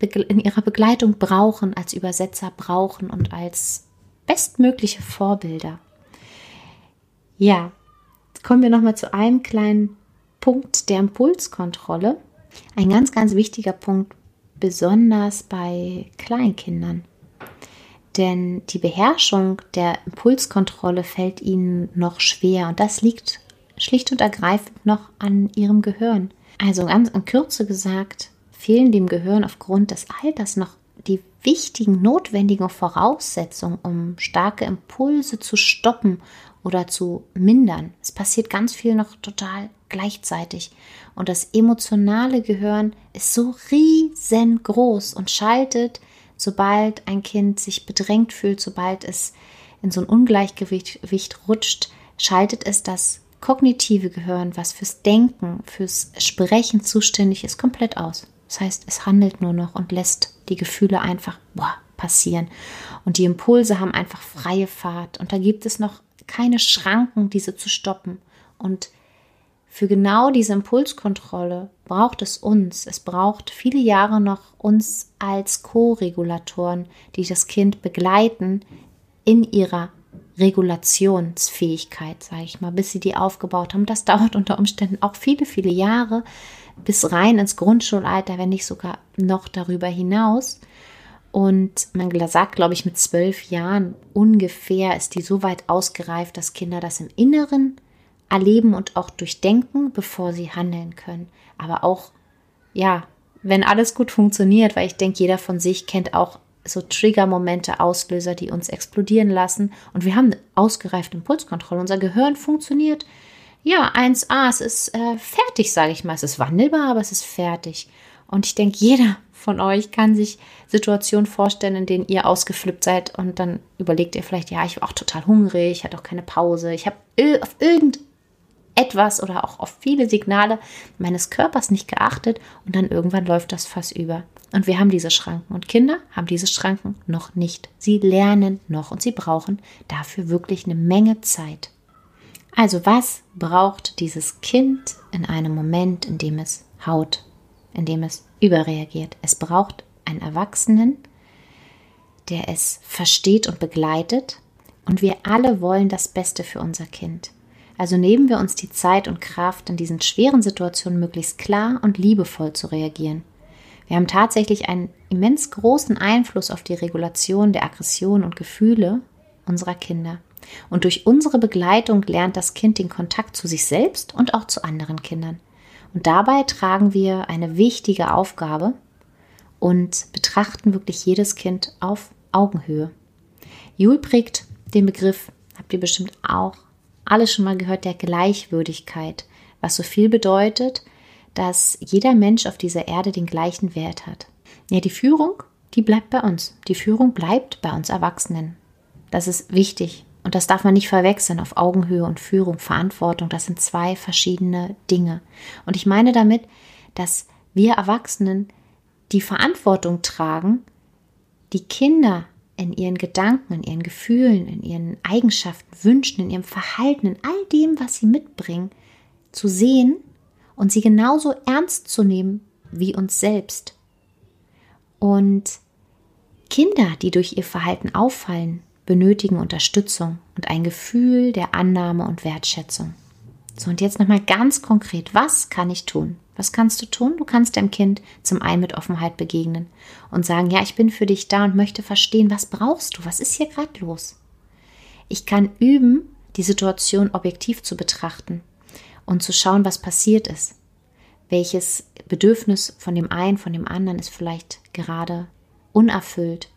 in ihrer Begleitung brauchen, als Übersetzer brauchen und als bestmögliche Vorbilder. Ja, kommen wir nochmal zu einem kleinen Punkt der Impulskontrolle. Ein ganz, ganz wichtiger Punkt, besonders bei Kleinkindern. Denn die Beherrschung der Impulskontrolle fällt ihnen noch schwer und das liegt schlicht und ergreifend noch an ihrem Gehirn. Also ganz in Kürze gesagt, fehlen dem Gehirn aufgrund des Alters noch wichtigen, notwendigen Voraussetzung, um starke Impulse zu stoppen oder zu mindern. Es passiert ganz viel noch total gleichzeitig. Und das emotionale Gehirn ist so riesengroß und schaltet, sobald ein Kind sich bedrängt fühlt, sobald es in so ein Ungleichgewicht rutscht, schaltet es das kognitive Gehirn, was fürs Denken, fürs Sprechen zuständig ist, komplett aus. Das heißt, es handelt nur noch und lässt die Gefühle einfach boah, passieren. Und die Impulse haben einfach freie Fahrt. Und da gibt es noch keine Schranken, diese zu stoppen. Und für genau diese Impulskontrolle braucht es uns. Es braucht viele Jahre noch uns als Co-Regulatoren, die das Kind begleiten in ihrer Regulationsfähigkeit, sage ich mal, bis sie die aufgebaut haben. Das dauert unter Umständen auch viele, viele Jahre bis rein ins Grundschulalter, wenn nicht sogar noch darüber hinaus. Und man sagt, glaube ich, mit zwölf Jahren ungefähr ist die so weit ausgereift, dass Kinder das im Inneren erleben und auch durchdenken, bevor sie handeln können. Aber auch, ja, wenn alles gut funktioniert, weil ich denke, jeder von sich kennt auch so Trigger-Momente, Auslöser, die uns explodieren lassen. Und wir haben eine ausgereifte Impulskontrolle. Unser Gehirn funktioniert. Ja, 1a, es ist äh, fertig, sage ich mal. Es ist wandelbar, aber es ist fertig. Und ich denke, jeder von euch kann sich Situationen vorstellen, in denen ihr ausgeflippt seid und dann überlegt ihr vielleicht, ja, ich war auch total hungrig, ich hatte auch keine Pause, ich habe auf irgendetwas oder auch auf viele Signale meines Körpers nicht geachtet und dann irgendwann läuft das Fass über. Und wir haben diese Schranken. Und Kinder haben diese Schranken noch nicht. Sie lernen noch und sie brauchen dafür wirklich eine Menge Zeit. Also was braucht dieses Kind in einem Moment, in dem es haut, in dem es überreagiert? Es braucht einen Erwachsenen, der es versteht und begleitet. Und wir alle wollen das Beste für unser Kind. Also nehmen wir uns die Zeit und Kraft, in diesen schweren Situationen möglichst klar und liebevoll zu reagieren. Wir haben tatsächlich einen immens großen Einfluss auf die Regulation der Aggression und Gefühle unserer Kinder. Und durch unsere Begleitung lernt das Kind den Kontakt zu sich selbst und auch zu anderen Kindern. Und dabei tragen wir eine wichtige Aufgabe und betrachten wirklich jedes Kind auf Augenhöhe. Jule prägt den Begriff, habt ihr bestimmt auch alle schon mal gehört, der Gleichwürdigkeit, was so viel bedeutet, dass jeder Mensch auf dieser Erde den gleichen Wert hat. Ja, die Führung, die bleibt bei uns. Die Führung bleibt bei uns Erwachsenen. Das ist wichtig. Und das darf man nicht verwechseln auf Augenhöhe und Führung, Verantwortung. Das sind zwei verschiedene Dinge. Und ich meine damit, dass wir Erwachsenen die Verantwortung tragen, die Kinder in ihren Gedanken, in ihren Gefühlen, in ihren Eigenschaften, Wünschen, in ihrem Verhalten, in all dem, was sie mitbringen, zu sehen und sie genauso ernst zu nehmen wie uns selbst. Und Kinder, die durch ihr Verhalten auffallen, benötigen Unterstützung und ein Gefühl der Annahme und Wertschätzung. So, und jetzt nochmal ganz konkret, was kann ich tun? Was kannst du tun? Du kannst deinem Kind zum einen mit Offenheit begegnen und sagen, ja, ich bin für dich da und möchte verstehen, was brauchst du? Was ist hier gerade los? Ich kann üben, die Situation objektiv zu betrachten und zu schauen, was passiert ist. Welches Bedürfnis von dem einen, von dem anderen ist vielleicht gerade unerfüllt.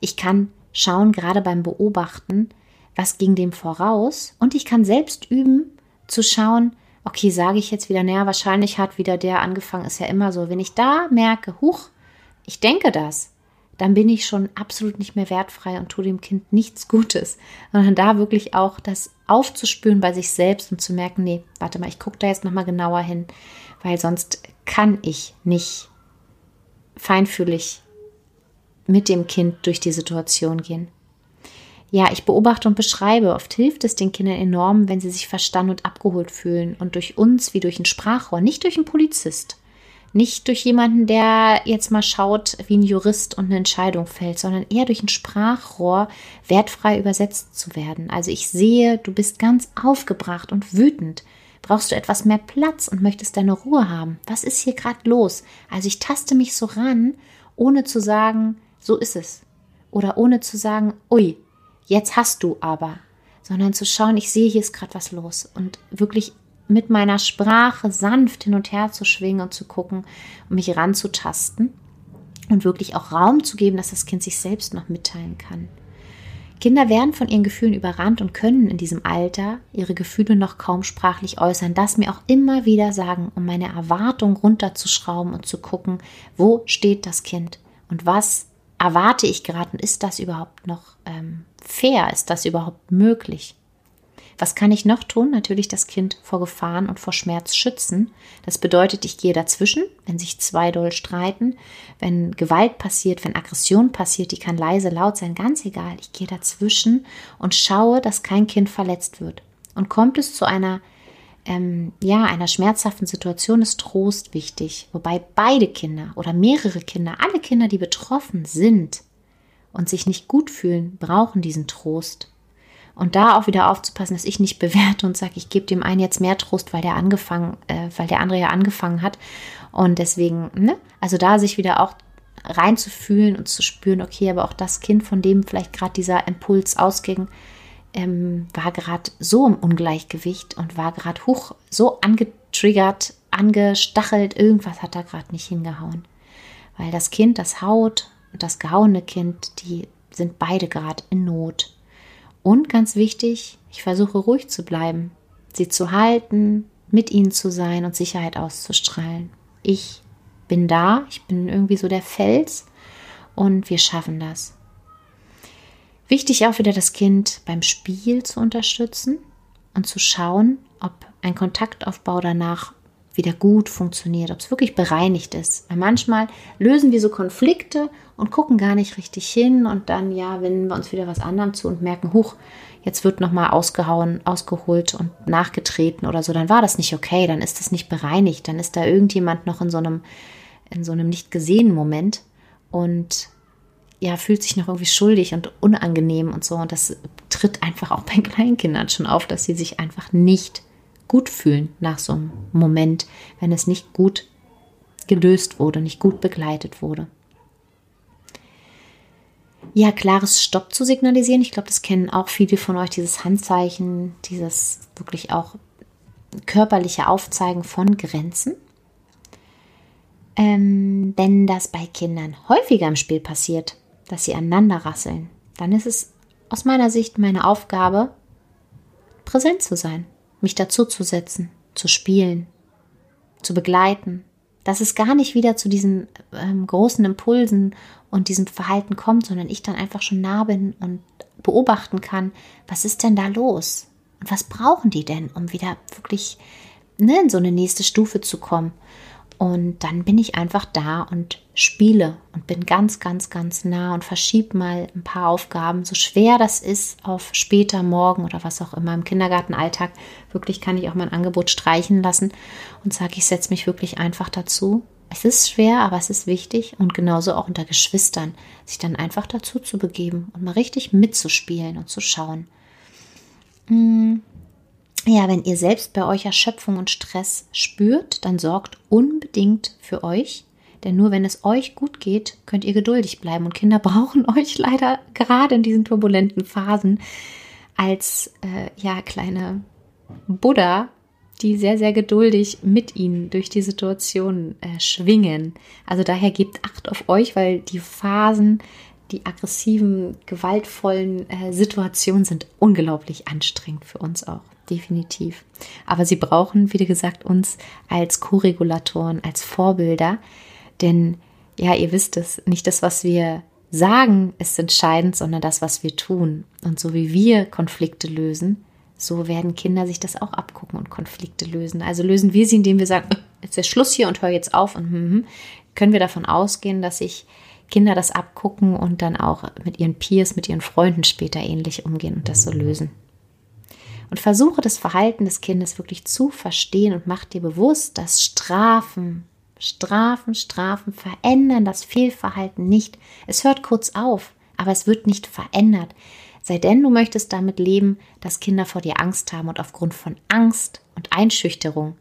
Ich kann schauen, gerade beim Beobachten, was ging dem voraus und ich kann selbst üben, zu schauen, okay, sage ich jetzt wieder, naja, wahrscheinlich hat wieder der angefangen, ist ja immer so. Wenn ich da merke, huch, ich denke das, dann bin ich schon absolut nicht mehr wertfrei und tue dem Kind nichts Gutes, sondern da wirklich auch das aufzuspüren bei sich selbst und zu merken, nee, warte mal, ich gucke da jetzt nochmal genauer hin, weil sonst kann ich nicht feinfühlig mit dem Kind durch die Situation gehen. Ja, ich beobachte und beschreibe. Oft hilft es den Kindern enorm, wenn sie sich verstanden und abgeholt fühlen und durch uns wie durch ein Sprachrohr, nicht durch einen Polizist, nicht durch jemanden, der jetzt mal schaut, wie ein Jurist und eine Entscheidung fällt, sondern eher durch ein Sprachrohr wertfrei übersetzt zu werden. Also ich sehe, du bist ganz aufgebracht und wütend. Brauchst du etwas mehr Platz und möchtest deine Ruhe haben? Was ist hier gerade los? Also ich taste mich so ran, ohne zu sagen, so ist es. Oder ohne zu sagen, ui, jetzt hast du aber. Sondern zu schauen, ich sehe, hier ist gerade was los. Und wirklich mit meiner Sprache sanft hin und her zu schwingen und zu gucken und mich ranzutasten. und wirklich auch Raum zu geben, dass das Kind sich selbst noch mitteilen kann. Kinder werden von ihren Gefühlen überrannt und können in diesem Alter ihre Gefühle noch kaum sprachlich äußern. Das mir auch immer wieder sagen, um meine Erwartung runterzuschrauben und zu gucken, wo steht das Kind und was erwarte ich gerade und ist das überhaupt noch ähm, fair? Ist das überhaupt möglich? Was kann ich noch tun? Natürlich das Kind vor Gefahren und vor Schmerz schützen. Das bedeutet, ich gehe dazwischen, wenn sich zwei doll streiten, wenn Gewalt passiert, wenn Aggression passiert, die kann leise, laut sein, ganz egal. Ich gehe dazwischen und schaue, dass kein Kind verletzt wird. Und kommt es zu einer ähm, ja, einer schmerzhaften Situation ist Trost wichtig, wobei beide Kinder oder mehrere Kinder, alle Kinder, die betroffen sind und sich nicht gut fühlen, brauchen diesen Trost. Und da auch wieder aufzupassen, dass ich nicht bewerte und sage, ich gebe dem einen jetzt mehr Trost, weil der angefangen, äh, weil der andere ja angefangen hat. Und deswegen, ne, also da sich wieder auch reinzufühlen und zu spüren, okay, aber auch das Kind, von dem vielleicht gerade dieser Impuls ausging, ähm, war gerade so im Ungleichgewicht und war gerade hoch so angetriggert, angestachelt, irgendwas hat da gerade nicht hingehauen. Weil das Kind, das Haut und das gehauene Kind, die sind beide gerade in Not. Und ganz wichtig, ich versuche ruhig zu bleiben, sie zu halten, mit ihnen zu sein und Sicherheit auszustrahlen. Ich bin da, ich bin irgendwie so der Fels und wir schaffen das. Wichtig auch wieder das Kind beim Spiel zu unterstützen und zu schauen, ob ein Kontaktaufbau danach wieder gut funktioniert, ob es wirklich bereinigt ist. Weil manchmal lösen wir so Konflikte und gucken gar nicht richtig hin und dann ja wenden wir uns wieder was anderem zu und merken, huch, jetzt wird nochmal ausgehauen, ausgeholt und nachgetreten oder so, dann war das nicht okay, dann ist das nicht bereinigt, dann ist da irgendjemand noch in so einem, in so einem nicht gesehenen Moment und ja, fühlt sich noch irgendwie schuldig und unangenehm und so. Und das tritt einfach auch bei Kleinkindern schon auf, dass sie sich einfach nicht gut fühlen nach so einem Moment, wenn es nicht gut gelöst wurde, nicht gut begleitet wurde. Ja, klares Stopp zu signalisieren. Ich glaube, das kennen auch viele von euch, dieses Handzeichen, dieses wirklich auch körperliche Aufzeigen von Grenzen. Ähm, wenn das bei Kindern häufiger im Spiel passiert, dass sie aneinander rasseln, dann ist es aus meiner Sicht meine Aufgabe, präsent zu sein, mich dazuzusetzen, zu spielen, zu begleiten, dass es gar nicht wieder zu diesen ähm, großen Impulsen und diesem Verhalten kommt, sondern ich dann einfach schon nah bin und beobachten kann, was ist denn da los? Und was brauchen die denn, um wieder wirklich ne, in so eine nächste Stufe zu kommen? Und dann bin ich einfach da und spiele und bin ganz, ganz, ganz nah und verschiebe mal ein paar Aufgaben, so schwer das ist, auf später, morgen oder was auch immer im Kindergartenalltag. Wirklich kann ich auch mein Angebot streichen lassen und sage, ich setze mich wirklich einfach dazu. Es ist schwer, aber es ist wichtig und genauso auch unter Geschwistern, sich dann einfach dazu zu begeben und mal richtig mitzuspielen und zu schauen. Hm ja, wenn ihr selbst bei euch Erschöpfung und Stress spürt, dann sorgt unbedingt für euch. Denn nur wenn es euch gut geht, könnt ihr geduldig bleiben. Und Kinder brauchen euch leider gerade in diesen turbulenten Phasen als äh, ja kleine Buddha, die sehr, sehr geduldig mit ihnen durch die Situation äh, schwingen. Also daher gebt Acht auf euch, weil die Phasen die aggressiven, gewaltvollen äh, Situationen sind unglaublich anstrengend für uns auch, definitiv. Aber sie brauchen, wie gesagt, uns als Co-Regulatoren, als Vorbilder, denn ja, ihr wisst es, nicht das, was wir sagen, ist entscheidend, sondern das, was wir tun. Und so wie wir Konflikte lösen, so werden Kinder sich das auch abgucken und Konflikte lösen. Also lösen wir sie, indem wir sagen, jetzt ist Schluss hier und hör jetzt auf und hm, hm, können wir davon ausgehen, dass sich Kinder das abgucken und dann auch mit ihren Peers, mit ihren Freunden später ähnlich umgehen und das so lösen. Und versuche das Verhalten des Kindes wirklich zu verstehen und mach dir bewusst, dass Strafen, Strafen, Strafen verändern das Fehlverhalten nicht. Es hört kurz auf, aber es wird nicht verändert. Sei denn, du möchtest damit leben, dass Kinder vor dir Angst haben und aufgrund von Angst und Einschüchterung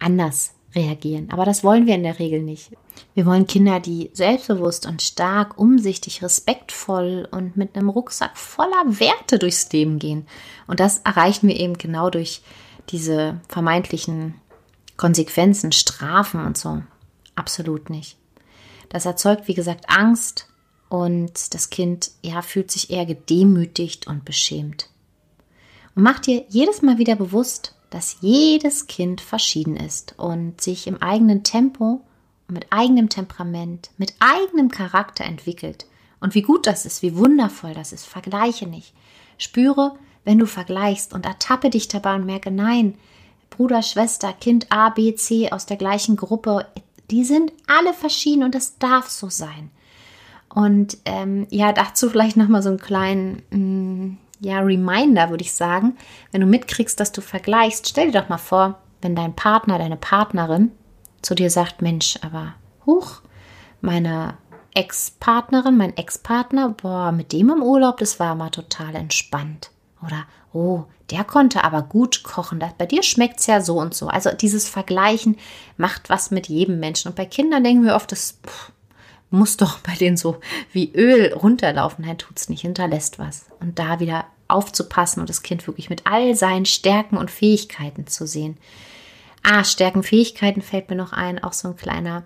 anders reagieren. Aber das wollen wir in der Regel nicht. Wir wollen Kinder, die selbstbewusst und stark, umsichtig, respektvoll und mit einem Rucksack voller Werte durchs Leben gehen. Und das erreichen wir eben genau durch diese vermeintlichen Konsequenzen, Strafen und so. Absolut nicht. Das erzeugt, wie gesagt, Angst und das Kind ja, fühlt sich eher gedemütigt und beschämt. Und mach dir jedes Mal wieder bewusst, dass jedes Kind verschieden ist und sich im eigenen Tempo, mit eigenem Temperament, mit eigenem Charakter entwickelt. Und wie gut das ist, wie wundervoll das ist. Vergleiche nicht. Spüre, wenn du vergleichst und ertappe dich dabei und merke, nein, Bruder, Schwester, Kind A, B, C aus der gleichen Gruppe, die sind alle verschieden und das darf so sein. Und ähm, ja, dazu vielleicht nochmal so einen kleinen mm, ja, Reminder, würde ich sagen. Wenn du mitkriegst, dass du vergleichst, stell dir doch mal vor, wenn dein Partner, deine Partnerin zu dir sagt, Mensch, aber huch, meine Ex-Partnerin, mein Ex-Partner, boah, mit dem im Urlaub, das war mal total entspannt. Oder, oh, der konnte aber gut kochen. Das, bei dir schmeckt es ja so und so. Also dieses Vergleichen macht was mit jedem Menschen. Und bei Kindern denken wir oft, das pff, muss doch bei denen so wie Öl runterlaufen. Nein, tut es nicht, hinterlässt was. Und da wieder aufzupassen und das Kind wirklich mit all seinen Stärken und Fähigkeiten zu sehen. Ah, Stärken, Fähigkeiten fällt mir noch ein, auch so ein kleiner,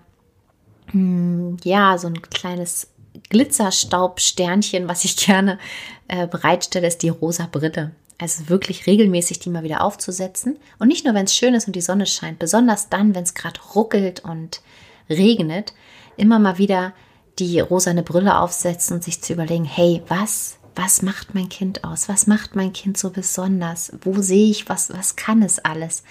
hm, ja, so ein kleines Glitzerstaubsternchen, was ich gerne äh, bereitstelle, ist die rosa Brille. Also wirklich regelmäßig die mal wieder aufzusetzen. Und nicht nur, wenn es schön ist und die Sonne scheint, besonders dann, wenn es gerade ruckelt und regnet, immer mal wieder die rosane Brille aufsetzen und sich zu überlegen, hey, was, was macht mein Kind aus? Was macht mein Kind so besonders? Wo sehe ich, was, was kann es alles?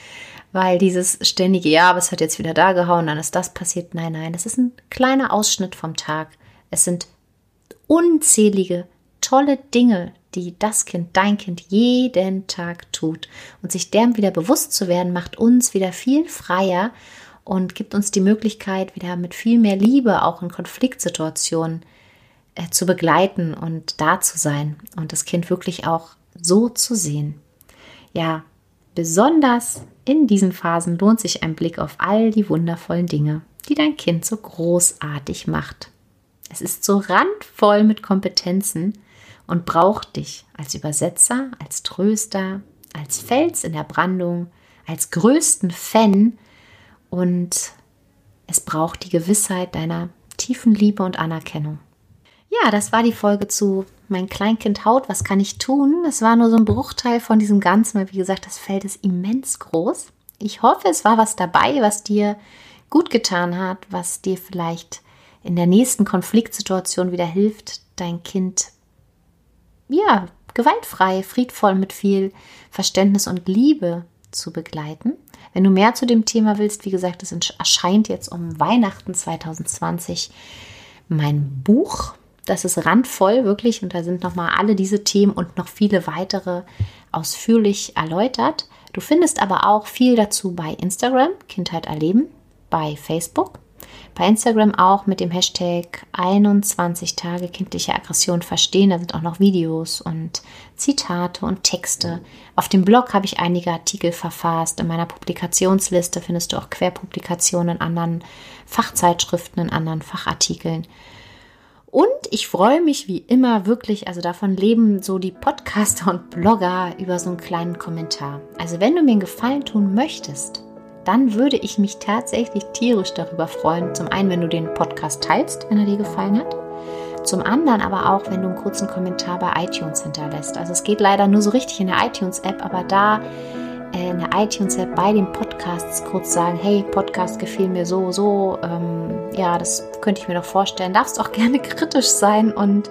Weil dieses ständige, ja, aber es hat jetzt wieder da gehauen, dann ist das passiert. Nein, nein, das ist ein kleiner Ausschnitt vom Tag. Es sind unzählige tolle Dinge, die das Kind, dein Kind jeden Tag tut. Und sich dem wieder bewusst zu werden, macht uns wieder viel freier und gibt uns die Möglichkeit, wieder mit viel mehr Liebe auch in Konfliktsituationen äh, zu begleiten und da zu sein und das Kind wirklich auch so zu sehen. Ja, besonders in diesen Phasen lohnt sich ein Blick auf all die wundervollen Dinge, die dein Kind so großartig macht. Es ist so randvoll mit Kompetenzen und braucht dich als Übersetzer, als Tröster, als Fels in der Brandung, als größten Fan und es braucht die Gewissheit deiner tiefen Liebe und Anerkennung. Ja, das war die Folge zu Mein Kleinkind haut, was kann ich tun? Das war nur so ein Bruchteil von diesem Ganzen, weil wie gesagt, das Feld ist immens groß. Ich hoffe, es war was dabei, was dir gut getan hat, was dir vielleicht in der nächsten Konfliktsituation wieder hilft, dein Kind ja, gewaltfrei, friedvoll mit viel Verständnis und Liebe zu begleiten. Wenn du mehr zu dem Thema willst, wie gesagt, es erscheint jetzt um Weihnachten 2020 mein Buch. Das ist randvoll, wirklich, und da sind nochmal alle diese Themen und noch viele weitere ausführlich erläutert. Du findest aber auch viel dazu bei Instagram, Kindheit erleben, bei Facebook bei Instagram auch mit dem Hashtag 21 Tage kindliche Aggression verstehen. Da sind auch noch Videos und Zitate und Texte. Auf dem Blog habe ich einige Artikel verfasst. In meiner Publikationsliste findest du auch Querpublikationen in anderen Fachzeitschriften, in anderen Fachartikeln. Und ich freue mich wie immer wirklich, also davon leben so die Podcaster und Blogger über so einen kleinen Kommentar. Also wenn du mir einen Gefallen tun möchtest, dann würde ich mich tatsächlich tierisch darüber freuen. Zum einen, wenn du den Podcast teilst, wenn er dir gefallen hat. Zum anderen aber auch, wenn du einen kurzen Kommentar bei iTunes hinterlässt. Also es geht leider nur so richtig in der iTunes-App, aber da äh, in der iTunes-App bei den Podcasts kurz sagen, hey, Podcast gefiel mir so, so, ähm, ja, das könnte ich mir noch vorstellen. Darfst auch gerne kritisch sein und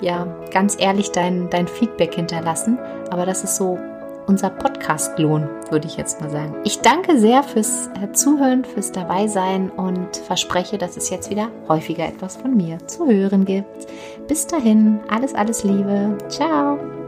ja, ganz ehrlich dein, dein Feedback hinterlassen. Aber das ist so unser Podcast-Lohn, würde ich jetzt mal sagen. Ich danke sehr fürs äh, Zuhören, fürs Dabeisein und verspreche, dass es jetzt wieder häufiger etwas von mir zu hören gibt. Bis dahin, alles, alles Liebe. Ciao.